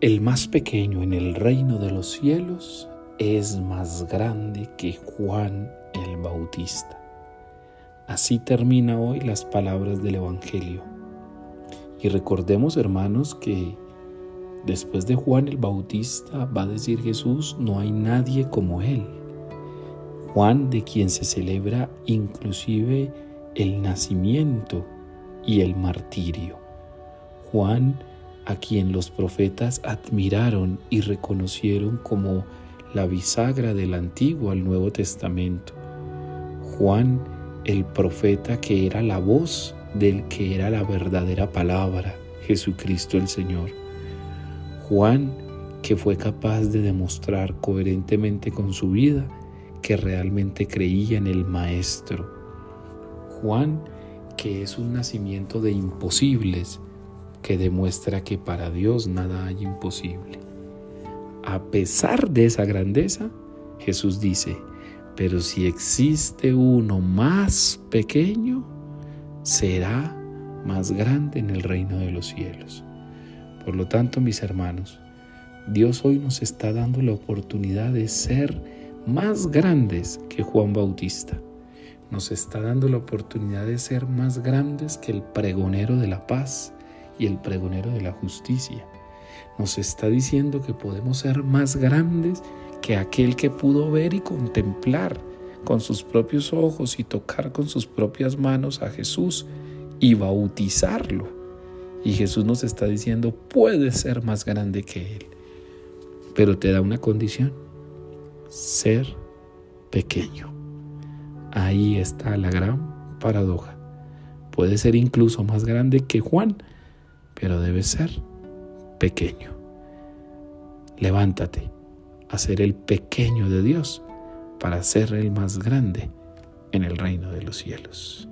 El más pequeño en el reino de los cielos es más grande que Juan el Bautista. Así termina hoy las palabras del Evangelio. Y recordemos, hermanos, que después de Juan el Bautista va a decir Jesús, no hay nadie como él. Juan de quien se celebra inclusive el nacimiento y el martirio. Juan a quien los profetas admiraron y reconocieron como la bisagra del Antiguo al Nuevo Testamento. Juan, el profeta que era la voz del que era la verdadera palabra, Jesucristo el Señor. Juan, que fue capaz de demostrar coherentemente con su vida que realmente creía en el Maestro. Juan, que es un nacimiento de imposibles, que demuestra que para Dios nada hay imposible. A pesar de esa grandeza, Jesús dice, pero si existe uno más pequeño, será más grande en el reino de los cielos. Por lo tanto, mis hermanos, Dios hoy nos está dando la oportunidad de ser más grandes que Juan Bautista. Nos está dando la oportunidad de ser más grandes que el pregonero de la paz, y el pregonero de la justicia. Nos está diciendo que podemos ser más grandes que aquel que pudo ver y contemplar con sus propios ojos y tocar con sus propias manos a Jesús y bautizarlo. Y Jesús nos está diciendo, puedes ser más grande que Él, pero te da una condición, ser pequeño. Ahí está la gran paradoja. Puede ser incluso más grande que Juan, pero debe ser pequeño. Levántate a ser el pequeño de Dios para ser el más grande en el reino de los cielos.